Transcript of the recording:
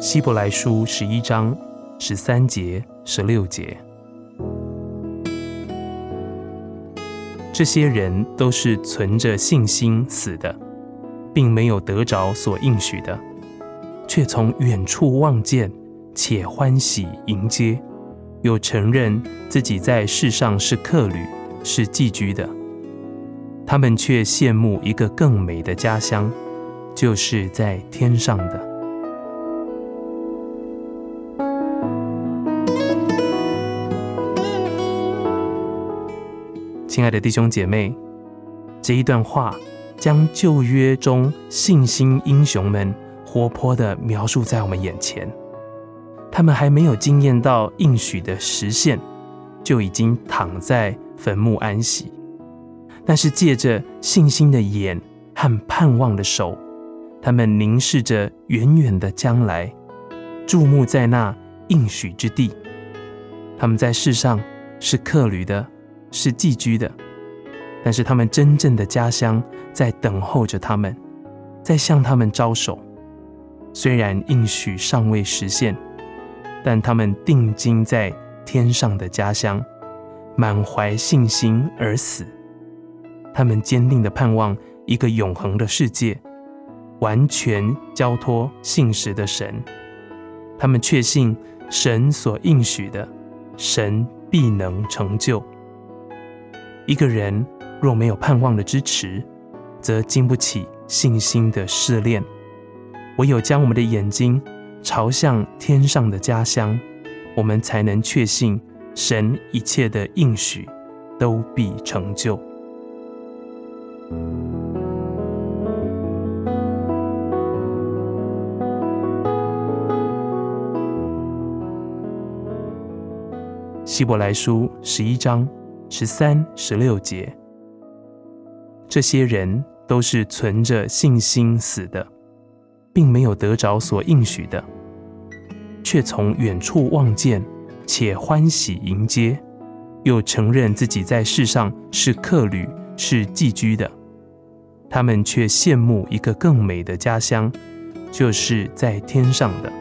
希伯来书十一章十三节、十六节，这些人都是存着信心死的，并没有得着所应许的，却从远处望见，且欢喜迎接，又承认自己在世上是客旅，是寄居的。他们却羡慕一个更美的家乡，就是在天上的。亲爱的弟兄姐妹，这一段话将旧约中信心英雄们活泼的描述在我们眼前。他们还没有惊艳到应许的实现，就已经躺在坟墓安息。但是借着信心的眼和盼望的手，他们凝视着远远的将来，注目在那应许之地。他们在世上是客旅的，是寄居的，但是他们真正的家乡在等候着他们，在向他们招手。虽然应许尚未实现，但他们定睛在天上的家乡，满怀信心而死。他们坚定的盼望一个永恒的世界，完全交托信实的神。他们确信神所应许的，神必能成就。一个人若没有盼望的支持，则经不起信心的试炼。唯有将我们的眼睛朝向天上的家乡，我们才能确信神一切的应许都必成就。希伯来书十一章十三、十六节，这些人都是存着信心死的，并没有得着所应许的，却从远处望见，且欢喜迎接，又承认自己在世上是客旅，是寄居的。他们却羡慕一个更美的家乡，就是在天上的。